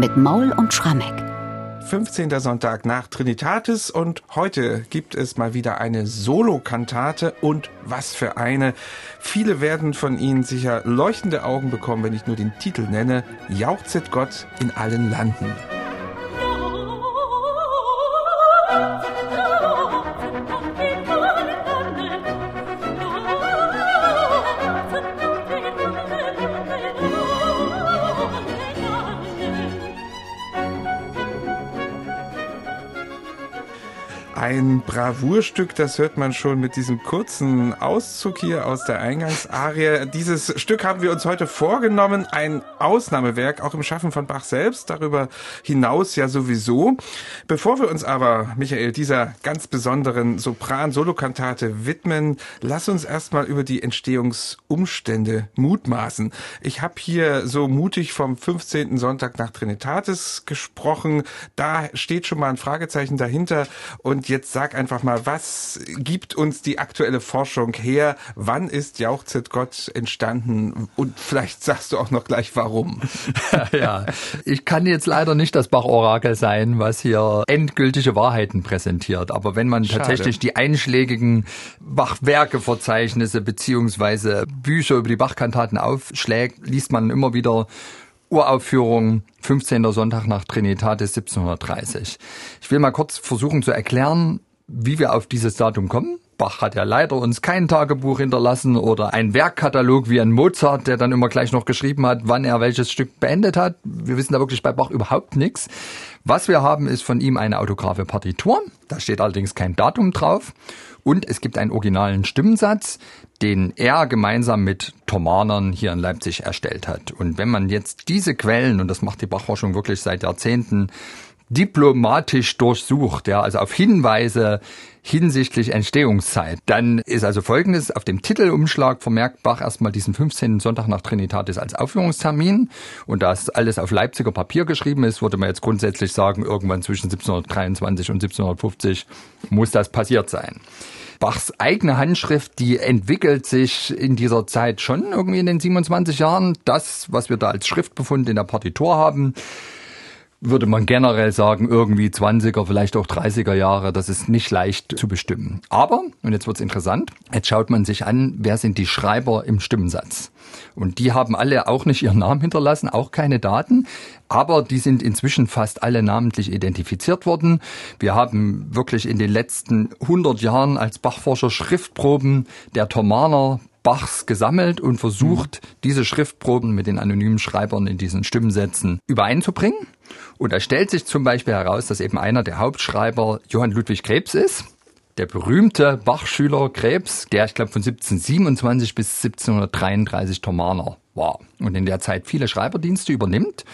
mit Maul und Schrammeck. 15. Sonntag nach Trinitatis und heute gibt es mal wieder eine Solokantate und was für eine. Viele werden von Ihnen sicher leuchtende Augen bekommen, wenn ich nur den Titel nenne. Jauchzet Gott in allen Landen. Ein Bravourstück, das hört man schon mit diesem kurzen Auszug hier aus der Eingangsarie. Dieses Stück haben wir uns heute vorgenommen, ein Ausnahmewerk, auch im Schaffen von Bach selbst, darüber hinaus ja sowieso. Bevor wir uns aber, Michael, dieser ganz besonderen Sopran-Solokantate widmen, lass uns erstmal über die Entstehungsumstände mutmaßen. Ich habe hier so mutig vom 15. Sonntag nach Trinitatis gesprochen. Da steht schon mal ein Fragezeichen dahinter und jetzt sag einfach mal, was gibt uns die aktuelle Forschung her? Wann ist Jauchzet Gott entstanden? Und vielleicht sagst du auch noch gleich warum. ja, ich kann jetzt leider nicht das Bach-Orakel sein, was hier endgültige Wahrheiten präsentiert. Aber wenn man Schade. tatsächlich die einschlägigen Bach-Werke-Verzeichnisse beziehungsweise Bücher über die Bach-Kantaten aufschlägt, liest man immer wieder Uraufführung 15. Sonntag nach Trinitatis 1730. Ich will mal kurz versuchen zu erklären, wie wir auf dieses Datum kommen. Bach hat ja leider uns kein Tagebuch hinterlassen oder ein Werkkatalog wie ein Mozart, der dann immer gleich noch geschrieben hat, wann er welches Stück beendet hat. Wir wissen da wirklich bei Bach überhaupt nichts. Was wir haben, ist von ihm eine autographe Partitur. Da steht allerdings kein Datum drauf. Und es gibt einen originalen Stimmensatz, den er gemeinsam mit Thomanern hier in Leipzig erstellt hat. Und wenn man jetzt diese Quellen, und das macht die Bachforschung wirklich seit Jahrzehnten, diplomatisch durchsucht, ja, also auf Hinweise hinsichtlich Entstehungszeit. Dann ist also folgendes, auf dem Titelumschlag vermerkt Bach erstmal diesen 15. Sonntag nach Trinitatis als Aufführungstermin. Und da es alles auf Leipziger Papier geschrieben ist, würde man jetzt grundsätzlich sagen, irgendwann zwischen 1723 und 1750 muss das passiert sein. Bachs eigene Handschrift, die entwickelt sich in dieser Zeit schon irgendwie in den 27 Jahren. Das, was wir da als Schriftbefund in der Partitur haben, würde man generell sagen, irgendwie 20er, vielleicht auch 30er Jahre, das ist nicht leicht zu bestimmen. Aber, und jetzt wird's interessant, jetzt schaut man sich an, wer sind die Schreiber im Stimmensatz. Und die haben alle auch nicht ihren Namen hinterlassen, auch keine Daten, aber die sind inzwischen fast alle namentlich identifiziert worden. Wir haben wirklich in den letzten 100 Jahren als Bachforscher Schriftproben der Thomaner Bachs gesammelt und versucht, mhm. diese Schriftproben mit den anonymen Schreibern in diesen Stimmsätzen übereinzubringen. Und da stellt sich zum Beispiel heraus, dass eben einer der Hauptschreiber Johann Ludwig Krebs ist. Der berühmte Bachschüler Krebs, der ich glaube von 1727 bis 1733 Thomaner war und in der Zeit viele Schreiberdienste übernimmt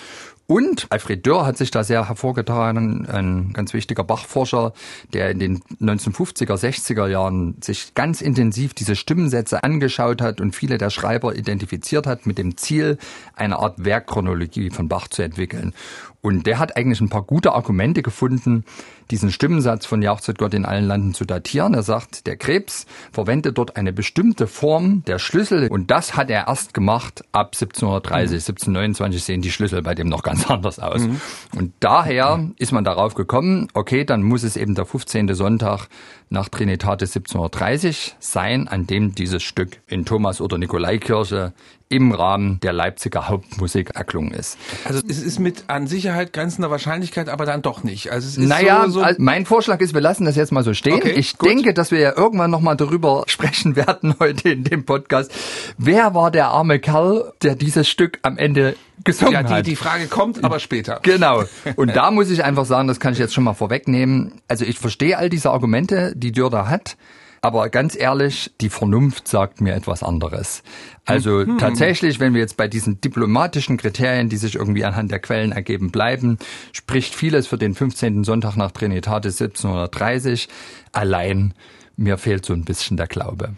und Alfred Dörr hat sich da sehr hervorgetan, ein ganz wichtiger Bachforscher, der in den 1950er, 60er Jahren sich ganz intensiv diese Stimmensätze angeschaut hat und viele der Schreiber identifiziert hat mit dem Ziel, eine Art Werkchronologie von Bach zu entwickeln. Und der hat eigentlich ein paar gute Argumente gefunden, diesen Stimmensatz von Jauchzet Gott in allen Landen zu datieren. Er sagt, der Krebs verwendet dort eine bestimmte Form der Schlüssel und das hat er erst gemacht ab 1730. Mhm. 1729 sehen die Schlüssel bei dem noch ganz anders aus. Mhm. Und daher ist man darauf gekommen, okay, dann muss es eben der 15. Sonntag nach Trinitatis 1730 sein, an dem dieses Stück in Thomas- oder Nikolaikirche im Rahmen der Leipziger Hauptmusik erklungen ist. Also es ist mit an Sicherheit grenzender Wahrscheinlichkeit, aber dann doch nicht. Also es ist naja, so, so also mein Vorschlag ist, wir lassen das jetzt mal so stehen. Okay, ich gut. denke, dass wir ja irgendwann nochmal darüber sprechen werden heute in dem Podcast. Wer war der arme Kerl, der dieses Stück am Ende gesungen ja, die, hat? Die Frage kommt aber später. Genau. Und da muss ich einfach sagen, das kann ich jetzt schon mal vorwegnehmen. Also ich verstehe all diese Argumente, die Dürder hat. Aber ganz ehrlich, die Vernunft sagt mir etwas anderes. Also mhm. tatsächlich, wenn wir jetzt bei diesen diplomatischen Kriterien, die sich irgendwie anhand der Quellen ergeben, bleiben, spricht vieles für den 15. Sonntag nach Trinitatis 1730. Allein mir fehlt so ein bisschen der Glaube.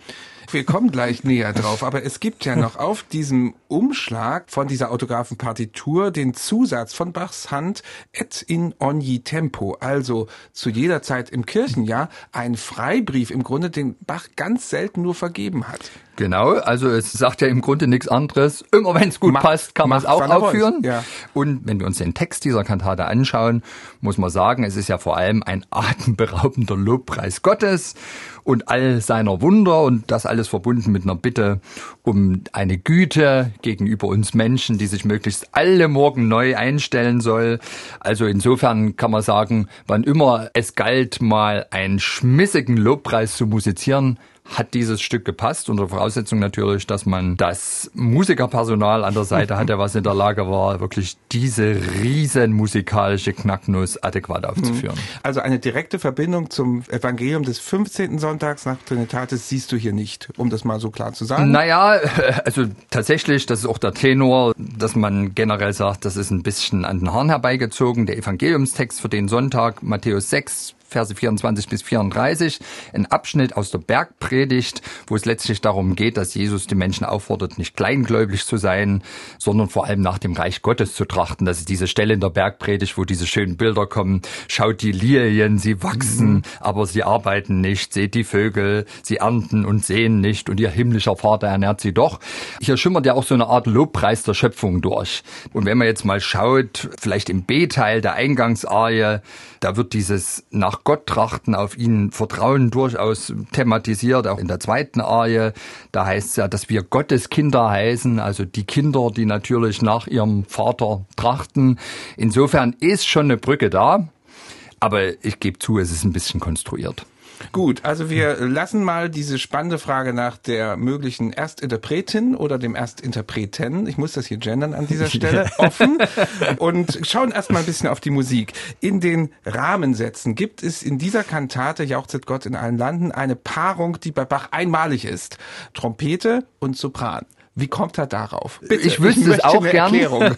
Wir kommen gleich näher drauf, aber es gibt ja noch auf diesem Umschlag von dieser Autographenpartitur den Zusatz von Bachs Hand et in ogni tempo, also zu jeder Zeit im Kirchenjahr ein Freibrief im Grunde, den Bach ganz selten nur vergeben hat. Genau, also es sagt ja im Grunde nichts anderes. Immer wenn es gut macht, passt, kann man es auch aufführen. Ja. Und wenn wir uns den Text dieser Kantate anschauen, muss man sagen, es ist ja vor allem ein atemberaubender Lobpreis Gottes und all seiner Wunder und das alles verbunden mit einer Bitte um eine Güte gegenüber uns Menschen, die sich möglichst alle Morgen neu einstellen soll. Also insofern kann man sagen, wann immer es galt, mal einen schmissigen Lobpreis zu musizieren, hat dieses Stück gepasst, unter Voraussetzung natürlich, dass man das Musikerpersonal an der Seite hatte, was in der Lage war, wirklich diese riesen musikalische Knacknuss adäquat aufzuführen. Mhm. Also eine direkte Verbindung zum Evangelium des 15. Sonntags nach Trinitatis siehst du hier nicht, um das mal so klar zu sagen. Naja, also tatsächlich, das ist auch der Tenor, dass man generell sagt, das ist ein bisschen an den Haaren herbeigezogen. Der Evangeliumstext für den Sonntag, Matthäus 6, Verse 24 bis 34, ein Abschnitt aus der Bergpredigt, wo es letztlich darum geht, dass Jesus die Menschen auffordert, nicht kleingläubig zu sein, sondern vor allem nach dem Reich Gottes zu trachten. Das ist diese Stelle in der Bergpredigt, wo diese schönen Bilder kommen. Schaut die Lilien, sie wachsen, mhm. aber sie arbeiten nicht. Seht die Vögel, sie ernten und sehen nicht und ihr himmlischer Vater ernährt sie doch. Hier schimmert ja auch so eine Art Lobpreis der Schöpfung durch. Und wenn man jetzt mal schaut, vielleicht im B-Teil der Eingangsarie, da wird dieses nach Gott trachten, auf ihn vertrauen durchaus thematisiert, auch in der zweiten Arie. Da heißt es ja, dass wir Gottes Kinder heißen, also die Kinder, die natürlich nach ihrem Vater trachten. Insofern ist schon eine Brücke da. Aber ich gebe zu, es ist ein bisschen konstruiert. Gut, also wir lassen mal diese spannende Frage nach der möglichen Erstinterpretin oder dem Erstinterpreten, ich muss das hier gendern an dieser Stelle, offen und schauen erstmal ein bisschen auf die Musik. In den Rahmensätzen gibt es in dieser Kantate Jauchzet Gott in allen Landen eine Paarung, die bei Bach einmalig ist. Trompete und Sopran. Wie kommt er darauf? Bitte, ich wüsste ich es auch gern.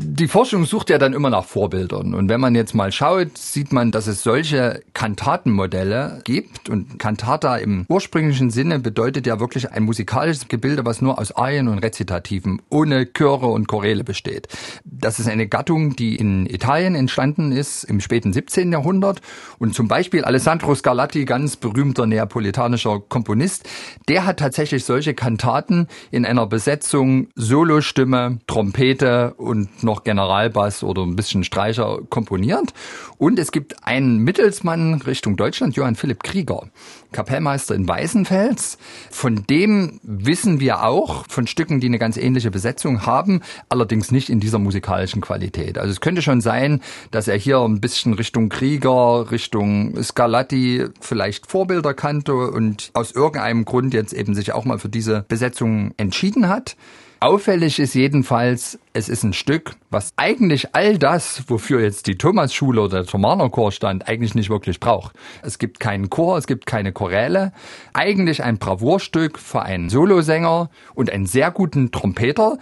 Die Forschung sucht ja dann immer nach Vorbildern. Und wenn man jetzt mal schaut, sieht man, dass es solche Kantatenmodelle gibt. Und Kantata im ursprünglichen Sinne bedeutet ja wirklich ein musikalisches Gebilde, was nur aus Arien und Rezitativen ohne Chöre und Choräle besteht. Das ist eine Gattung, die in Italien entstanden ist im späten 17. Jahrhundert. Und zum Beispiel Alessandro Scarlatti, ganz berühmter neapolitanischer Komponist, der hat tatsächlich solche Kantaten in einer Besetzung Solostimme, Trompete und noch Generalbass oder ein bisschen Streicher komponiert. Und es gibt einen Mittelsmann Richtung Deutschland, Johann Philipp Krieger, Kapellmeister in Weißenfels. Von dem wissen wir auch von Stücken, die eine ganz ähnliche Besetzung haben, allerdings nicht in dieser musikalischen Qualität. Also es könnte schon sein, dass er hier ein bisschen Richtung Krieger, Richtung Scarlatti vielleicht Vorbilder kannte und aus irgendeinem Grund jetzt eben sich auch mal für diese Besetzung entschieden hat. Auffällig ist jedenfalls, es ist ein Stück, was eigentlich all das, wofür jetzt die Thomas-Schule oder der Thomaner-Chor stand, eigentlich nicht wirklich braucht. Es gibt keinen Chor, es gibt keine Choräle. Eigentlich ein Bravourstück für einen Solosänger und einen sehr guten Trompeter,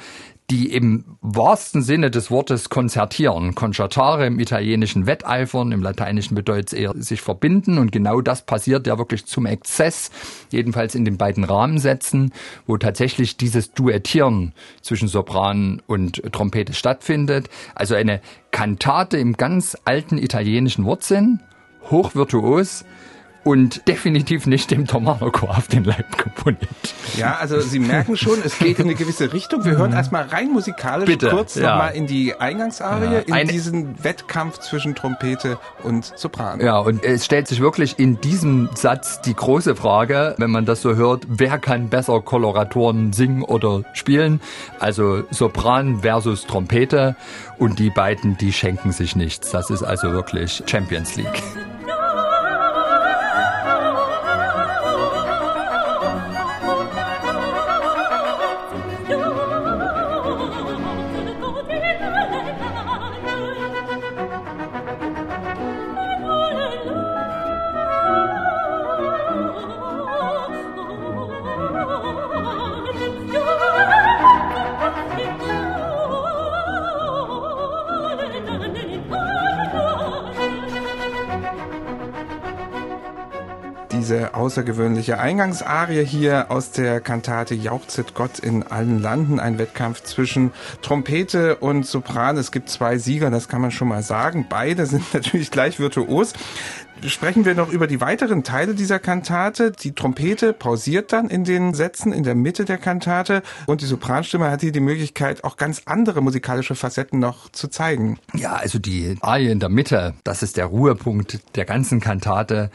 die im wahrsten Sinne des Wortes konzertieren. Concertare im Italienischen wetteifern, im Lateinischen bedeutet es eher sich verbinden und genau das passiert ja wirklich zum Exzess, jedenfalls in den beiden Rahmensätzen, wo tatsächlich dieses Duettieren zwischen Sopran und Trompete stattfindet. Also eine Kantate im ganz alten italienischen Wortsinn, hochvirtuos, und definitiv nicht dem Tomahawk auf den Leib komponiert. Ja, also Sie merken schon, es geht in eine gewisse Richtung. Wir hören erstmal rein musikalisch Bitte, kurz ja. nochmal in die Eingangsarie, ja. in diesen Wettkampf zwischen Trompete und Sopran. Ja, und es stellt sich wirklich in diesem Satz die große Frage, wenn man das so hört, wer kann besser Koloratoren singen oder spielen? Also Sopran versus Trompete und die beiden, die schenken sich nichts. Das ist also wirklich Champions League. Diese außergewöhnliche Eingangsarie hier aus der Kantate Jauchzet Gott in allen Landen. Ein Wettkampf zwischen Trompete und Sopran. Es gibt zwei Sieger, das kann man schon mal sagen. Beide sind natürlich gleich virtuos sprechen wir noch über die weiteren Teile dieser Kantate. Die Trompete pausiert dann in den Sätzen in der Mitte der Kantate und die Sopranstimme hat hier die Möglichkeit, auch ganz andere musikalische Facetten noch zu zeigen. Ja, also die Arie in der Mitte, das ist der Ruhepunkt der ganzen Kantate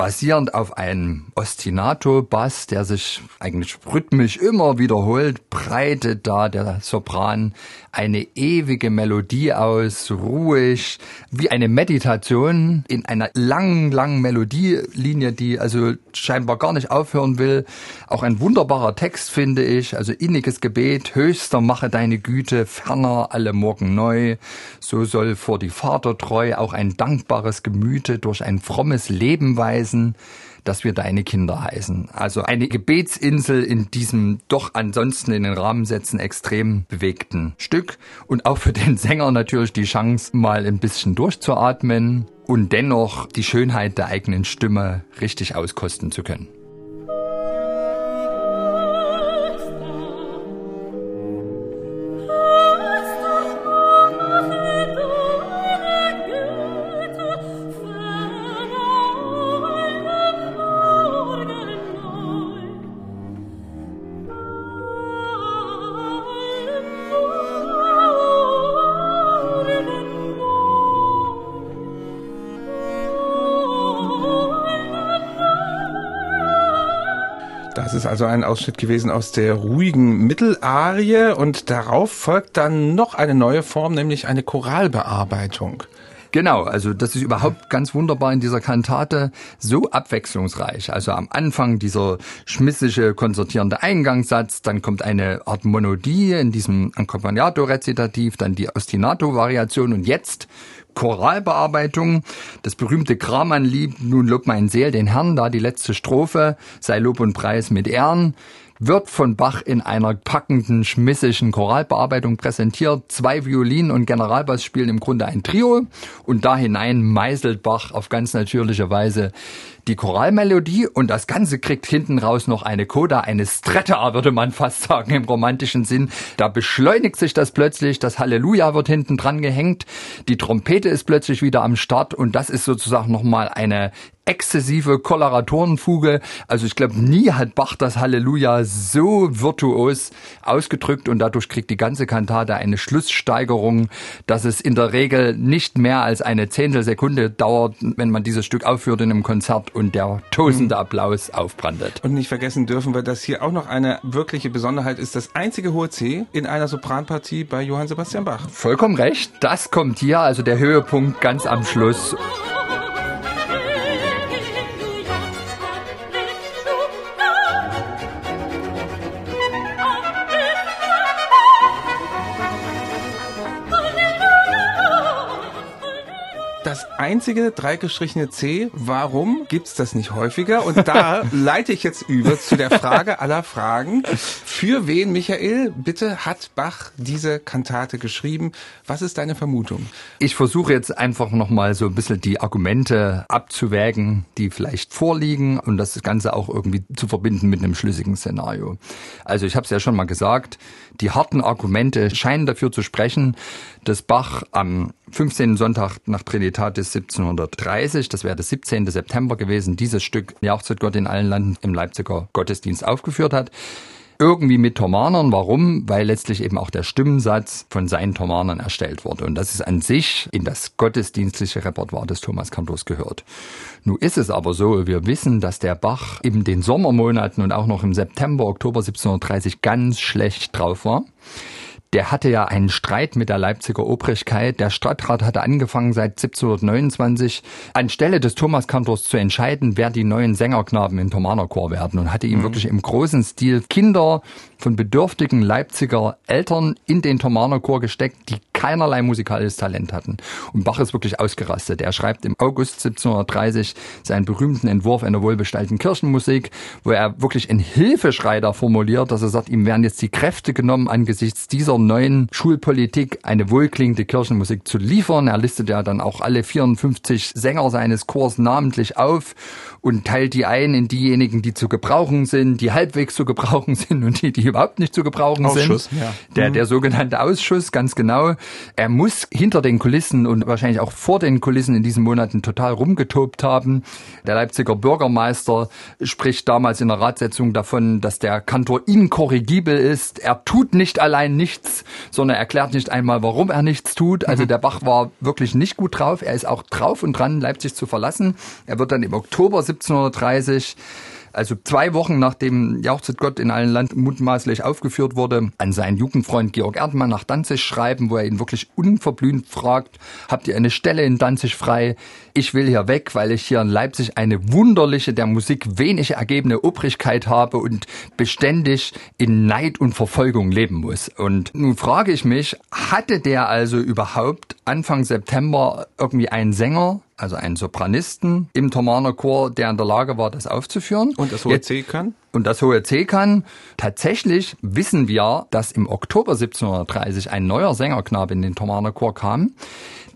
basierend auf einem Ostinato-Bass, der sich eigentlich rhythmisch immer wiederholt, breitet da der Sopran eine ewige Melodie aus, ruhig, wie eine Meditation in einer langen, langen Melodielinie, die also scheinbar gar nicht aufhören will. Auch ein wunderbarer Text, finde ich, also inniges Gebet, höchster mache deine Güte, ferner alle Morgen neu. So soll vor die Vatertreu auch ein dankbares Gemüte durch ein frommes Leben weisen dass wir deine Kinder heißen. Also eine Gebetsinsel in diesem doch ansonsten in den Rahmensätzen extrem bewegten Stück und auch für den Sänger natürlich die Chance, mal ein bisschen durchzuatmen und dennoch die Schönheit der eigenen Stimme richtig auskosten zu können. Ist also ein Ausschnitt gewesen aus der ruhigen Mittelarie und darauf folgt dann noch eine neue Form, nämlich eine Choralbearbeitung. Genau, also das ist überhaupt ganz wunderbar in dieser Kantate, so abwechslungsreich. Also am Anfang dieser schmissige, konzertierende Eingangssatz, dann kommt eine Art Monodie in diesem Accompagnato-Rezitativ, dann die Ostinato-Variation und jetzt Choralbearbeitung. Das berühmte Kramann-Lied, nun lob mein Seel den Herrn, da die letzte Strophe, sei Lob und Preis mit Ehren wird von Bach in einer packenden, schmissigen Choralbearbeitung präsentiert. Zwei Violinen und Generalbass spielen im Grunde ein Trio und da hinein meißelt Bach auf ganz natürliche Weise die Choralmelodie und das Ganze kriegt hinten raus noch eine Coda, eine Stretta, würde man fast sagen im romantischen Sinn. Da beschleunigt sich das plötzlich, das Halleluja wird hinten dran gehängt, die Trompete ist plötzlich wieder am Start und das ist sozusagen nochmal eine exzessive Koloratorenfuge. Also ich glaube, nie hat Bach das Halleluja so virtuos ausgedrückt und dadurch kriegt die ganze Kantate eine Schlusssteigerung, dass es in der Regel nicht mehr als eine Zehntelsekunde dauert, wenn man dieses Stück aufführt in einem Konzert und der tosende mhm. Applaus aufbrandet. Und nicht vergessen dürfen wir, dass hier auch noch eine wirkliche Besonderheit ist, das einzige hohe C in einer Sopranpartie bei Johann Sebastian Bach. Vollkommen recht, das kommt hier, also der Höhepunkt ganz am Schluss. Einzige dreigestrichene C. Warum gibt's das nicht häufiger? Und da leite ich jetzt über zu der Frage aller Fragen. Für wen, Michael, bitte hat Bach diese Kantate geschrieben? Was ist deine Vermutung? Ich versuche jetzt einfach nochmal so ein bisschen die Argumente abzuwägen, die vielleicht vorliegen und das Ganze auch irgendwie zu verbinden mit einem schlüssigen Szenario. Also ich habe es ja schon mal gesagt, die harten Argumente scheinen dafür zu sprechen, dass Bach am 15. Sonntag nach Trinitatis 1730, das wäre der 17. September gewesen, dieses Stück Jauchzet Gott in allen Landen im Leipziger Gottesdienst aufgeführt hat. Irgendwie mit Thomanern. Warum? Weil letztlich eben auch der Stimmensatz von seinen Thomanern erstellt wurde. Und das ist an sich in das gottesdienstliche Repertoire des Thomas Kantors gehört. Nun ist es aber so, wir wissen, dass der Bach in den Sommermonaten und auch noch im September, Oktober 1730 ganz schlecht drauf war der hatte ja einen Streit mit der Leipziger Obrigkeit. Der Stadtrat hatte angefangen seit 1729 anstelle des Thomas Kantors zu entscheiden, wer die neuen Sängerknaben im Thomanerchor werden und hatte ihm mhm. wirklich im großen Stil Kinder von bedürftigen Leipziger Eltern in den Thomanerchor gesteckt, die keinerlei musikalisches Talent hatten. Und Bach ist wirklich ausgerastet. Er schreibt im August 1730 seinen berühmten Entwurf einer wohlbestallten Kirchenmusik, wo er wirklich in Hilfeschrei da formuliert, dass er sagt, ihm werden jetzt die Kräfte genommen, angesichts dieser neuen Schulpolitik eine wohlklingende Kirchenmusik zu liefern. Er listet ja dann auch alle 54 Sänger seines Chors namentlich auf und teilt die ein in diejenigen, die zu gebrauchen sind, die halbwegs zu gebrauchen sind und die, die überhaupt nicht zu gebrauchen Ausschuss, sind. Ja. Der, der sogenannte Ausschuss, ganz genau. Er muss hinter den Kulissen und wahrscheinlich auch vor den Kulissen in diesen Monaten total rumgetobt haben. Der Leipziger Bürgermeister spricht damals in der Ratssitzung davon, dass der Kantor inkorrigibel ist. Er tut nicht allein nichts, sondern erklärt nicht einmal, warum er nichts tut. Also mhm. der Bach war wirklich nicht gut drauf. Er ist auch drauf und dran, Leipzig zu verlassen. Er wird dann im Oktober 1730 also zwei Wochen nachdem Jauchzet Gott in allen Land mutmaßlich aufgeführt wurde, an seinen Jugendfreund Georg Erdmann nach Danzig schreiben, wo er ihn wirklich unverblümt fragt, habt ihr eine Stelle in Danzig frei? Ich will hier weg, weil ich hier in Leipzig eine wunderliche, der Musik wenig ergebene Obrigkeit habe und beständig in Neid und Verfolgung leben muss. Und nun frage ich mich, hatte der also überhaupt Anfang September irgendwie einen Sänger, also einen Sopranisten im Thomaner Chor, der in der Lage war, das aufzuführen. Und das hohe C kann? Und das hohe C kann. Tatsächlich wissen wir, dass im Oktober 1730 ein neuer Sängerknabe in den Thomaner Chor kam,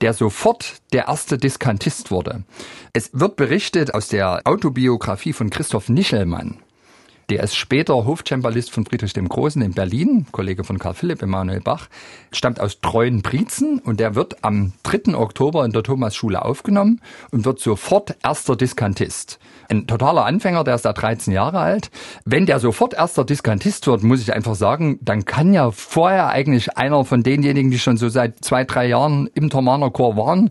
der sofort der erste Diskantist wurde. Es wird berichtet aus der Autobiografie von Christoph Nichelmann, der ist später Hofcembalist von Friedrich dem Großen in Berlin, Kollege von Karl Philipp Emanuel Bach, stammt aus Treuen-Prietzen und der wird am 3. Oktober in der Thomasschule aufgenommen und wird sofort erster Diskantist. Ein totaler Anfänger, der ist da 13 Jahre alt. Wenn der sofort erster Diskantist wird, muss ich einfach sagen, dann kann ja vorher eigentlich einer von denjenigen, die schon so seit zwei, drei Jahren im Thomaner Chor waren,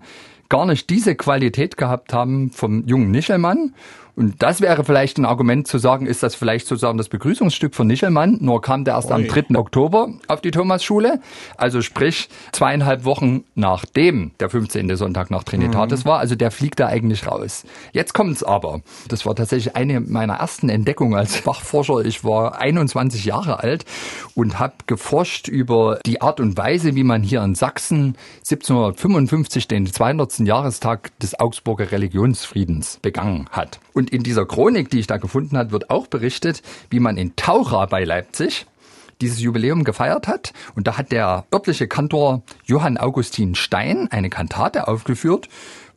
gar nicht diese Qualität gehabt haben vom jungen Nichelmann. Und das wäre vielleicht ein Argument zu sagen, ist das vielleicht sozusagen das Begrüßungsstück von Nichelmann, nur kam der erst Oi. am 3. Oktober auf die Thomasschule, also sprich zweieinhalb Wochen nachdem der 15. Sonntag nach Trinitatis mhm. war, also der fliegt da eigentlich raus. Jetzt kommt's aber. Das war tatsächlich eine meiner ersten Entdeckungen als Fachforscher. Ich war 21 Jahre alt und habe geforscht über die Art und Weise, wie man hier in Sachsen 1755 den 200. Jahrestag des Augsburger Religionsfriedens begangen hat. Und und in dieser Chronik, die ich da gefunden habe, wird auch berichtet, wie man in Taucha bei Leipzig dieses Jubiläum gefeiert hat. Und da hat der örtliche Kantor Johann Augustin Stein eine Kantate aufgeführt,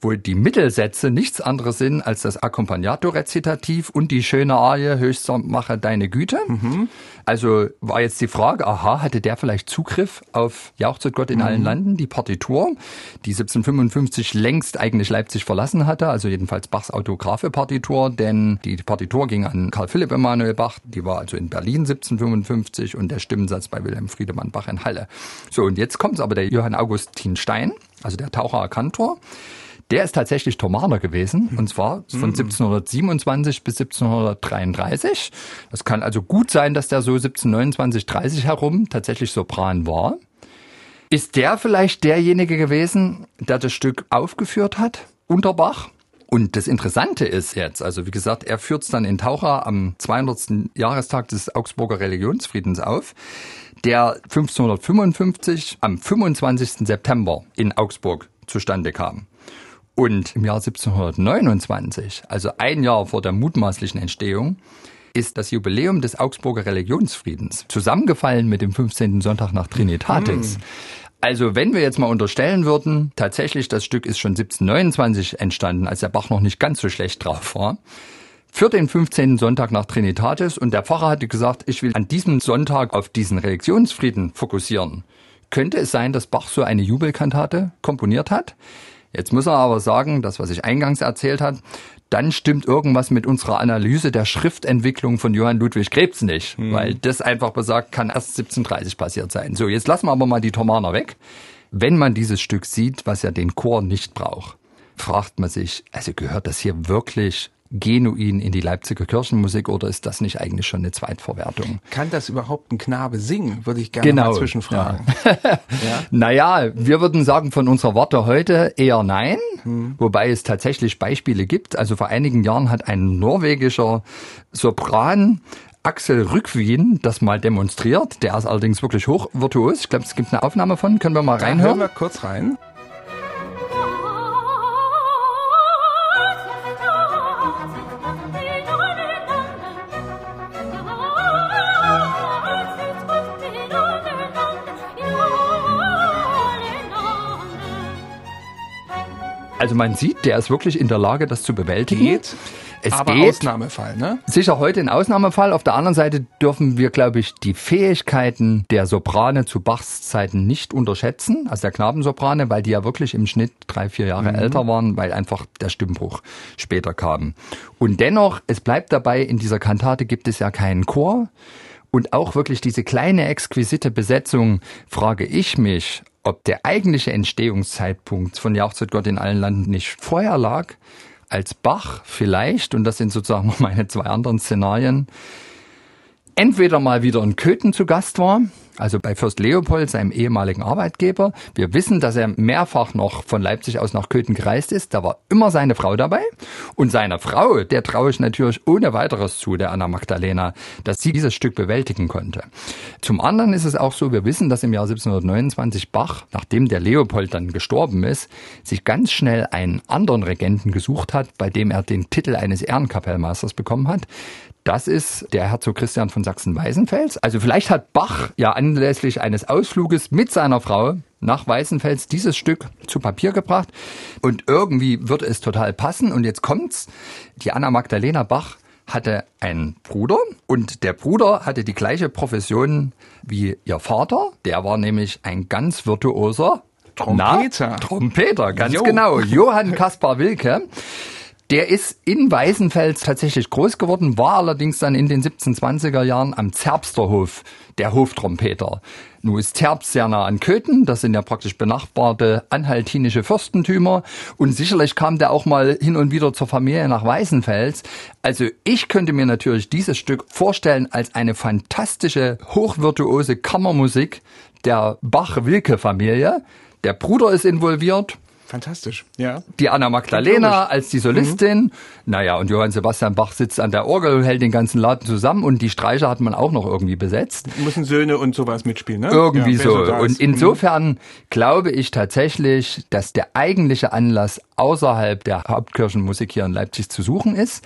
wo die Mittelsätze nichts anderes sind als das Accompagnato-Rezitativ und die schöne Arie Höchster mache deine Güte. Mhm. Also war jetzt die Frage, aha, hatte der vielleicht Zugriff auf Jauchzet Gott in mhm. allen Landen, die Partitur, die 1755 längst eigentlich Leipzig verlassen hatte, also jedenfalls Bachs autographe Partitur, denn die Partitur ging an Karl Philipp Emanuel Bach, die war also in Berlin 1755 und der Stimmensatz bei Wilhelm Friedemann Bach in Halle. So, und jetzt kommt aber der Johann Augustin Stein, also der Taucher Kantor, der ist tatsächlich Thomaner gewesen, und zwar von 1727 bis 1733. Das kann also gut sein, dass der so 1729, 30 herum tatsächlich Sopran war. Ist der vielleicht derjenige gewesen, der das Stück aufgeführt hat, unter Bach? Und das Interessante ist jetzt, also wie gesagt, er führt es dann in Taucher am 200. Jahrestag des Augsburger Religionsfriedens auf, der 1555 am 25. September in Augsburg zustande kam. Und im Jahr 1729, also ein Jahr vor der mutmaßlichen Entstehung, ist das Jubiläum des Augsburger Religionsfriedens zusammengefallen mit dem 15. Sonntag nach Trinitatis. Hm. Also wenn wir jetzt mal unterstellen würden, tatsächlich das Stück ist schon 1729 entstanden, als der Bach noch nicht ganz so schlecht drauf war, für den 15. Sonntag nach Trinitatis und der Pfarrer hatte gesagt, ich will an diesem Sonntag auf diesen Religionsfrieden fokussieren. Könnte es sein, dass Bach so eine Jubelkantate komponiert hat? Jetzt muss er aber sagen, das, was ich eingangs erzählt hat, dann stimmt irgendwas mit unserer Analyse der Schriftentwicklung von Johann Ludwig Krebs nicht, hm. weil das einfach besagt, kann erst 1730 passiert sein. So, jetzt lassen wir aber mal die Thomaner weg. Wenn man dieses Stück sieht, was ja den Chor nicht braucht, fragt man sich, also gehört das hier wirklich genuin in die Leipziger Kirchenmusik oder ist das nicht eigentlich schon eine Zweitverwertung? Kann das überhaupt ein Knabe singen, würde ich gerne genau, mal zwischenfragen. Ja. ja? Naja, wir würden sagen von unserer Warte heute eher nein, hm. wobei es tatsächlich Beispiele gibt. Also vor einigen Jahren hat ein norwegischer Sopran Axel Rückwien das mal demonstriert. Der ist allerdings wirklich hoch virtuos. Ich glaube, es gibt eine Aufnahme von. Können wir mal reinhören? Hören wir kurz rein. Also man sieht, der ist wirklich in der Lage, das zu bewältigen. Geht. es Aber geht. Ausnahmefall, ne? Sicher heute ein Ausnahmefall. Auf der anderen Seite dürfen wir, glaube ich, die Fähigkeiten der Soprane zu Bachs Zeiten nicht unterschätzen, also der Knabensoprane, weil die ja wirklich im Schnitt drei, vier Jahre mhm. älter waren, weil einfach der Stimmbruch später kam. Und dennoch, es bleibt dabei, in dieser Kantate gibt es ja keinen Chor. Und auch wirklich diese kleine exquisite Besetzung, frage ich mich, ob der eigentliche Entstehungszeitpunkt von Jauchzet Gott in allen Landen nicht vorher lag, als Bach vielleicht, und das sind sozusagen meine zwei anderen Szenarien, entweder mal wieder in Köthen zu Gast war, also bei Fürst Leopold, seinem ehemaligen Arbeitgeber. Wir wissen, dass er mehrfach noch von Leipzig aus nach Köthen gereist ist. Da war immer seine Frau dabei. Und seiner Frau, der traue ich natürlich ohne weiteres zu, der Anna Magdalena, dass sie dieses Stück bewältigen konnte. Zum anderen ist es auch so, wir wissen, dass im Jahr 1729 Bach, nachdem der Leopold dann gestorben ist, sich ganz schnell einen anderen Regenten gesucht hat, bei dem er den Titel eines Ehrenkapellmeisters bekommen hat. Das ist der Herzog Christian von Sachsen-Weißenfels. Also vielleicht hat Bach ja anlässlich eines Ausfluges mit seiner Frau nach Weißenfels dieses Stück zu Papier gebracht und irgendwie wird es total passen und jetzt kommt's. Die Anna Magdalena Bach hatte einen Bruder und der Bruder hatte die gleiche Profession wie ihr Vater. Der war nämlich ein ganz virtuoser Trompeter. Na, Trompeter, ganz jo. genau. Johann Kaspar Wilke. Der ist in Weißenfels tatsächlich groß geworden, war allerdings dann in den 1720er Jahren am Zerbsterhof der Hoftrompeter. Nun ist Zerbst sehr nah an Köthen, das sind ja praktisch benachbarte anhaltinische Fürstentümer und sicherlich kam der auch mal hin und wieder zur Familie nach Weißenfels. Also ich könnte mir natürlich dieses Stück vorstellen als eine fantastische, hochvirtuose Kammermusik der Bach-Wilke-Familie. Der Bruder ist involviert, Fantastisch, ja. Die Anna Magdalena als die Solistin. Mhm. Naja, und Johann Sebastian Bach sitzt an der Orgel, hält den ganzen Laden zusammen und die Streicher hat man auch noch irgendwie besetzt. Müssen Söhne und sowas mitspielen, ne? Irgendwie ja, so. so und mhm. insofern glaube ich tatsächlich, dass der eigentliche Anlass außerhalb der Hauptkirchenmusik hier in Leipzig zu suchen ist.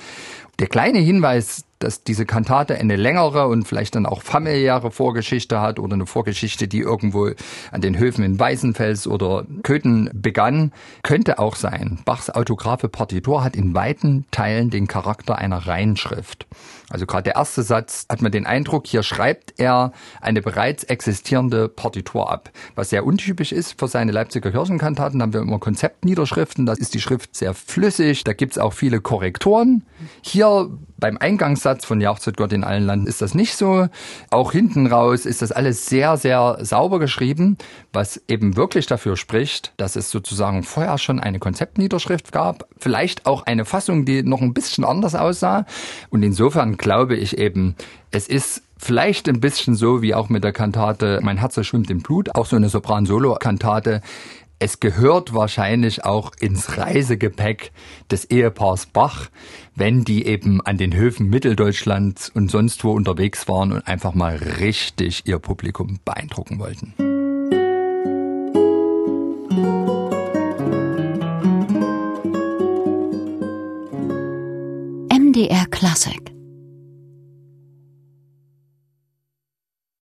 Der kleine Hinweis, dass diese Kantate eine längere und vielleicht dann auch familiäre Vorgeschichte hat oder eine Vorgeschichte, die irgendwo an den Höfen in Weißenfels oder Köthen begann, könnte auch sein. Bachs autographe Partitur hat in weiten Teilen den Charakter einer Reinschrift. Also gerade der erste Satz hat man den Eindruck, hier schreibt er eine bereits existierende Partitur ab. Was sehr untypisch ist für seine Leipziger Kirchenkantaten, haben wir immer Konzeptniederschriften, da ist die Schrift sehr flüssig, da gibt's auch viele Korrektoren. Hier beim Eingangssatz von Jauchzet Gott in allen Landen ist das nicht so. Auch hinten raus ist das alles sehr, sehr sauber geschrieben, was eben wirklich dafür spricht, dass es sozusagen vorher schon eine Konzeptniederschrift gab, vielleicht auch eine Fassung, die noch ein bisschen anders aussah. Und insofern glaube ich eben, es ist vielleicht ein bisschen so wie auch mit der Kantate Mein Herz schwimmt im Blut, auch so eine Sopran-Solo-Kantate. Es gehört wahrscheinlich auch ins Reisegepäck des Ehepaars Bach, wenn die eben an den Höfen Mitteldeutschlands und sonst wo unterwegs waren und einfach mal richtig ihr Publikum beeindrucken wollten. MDR Classic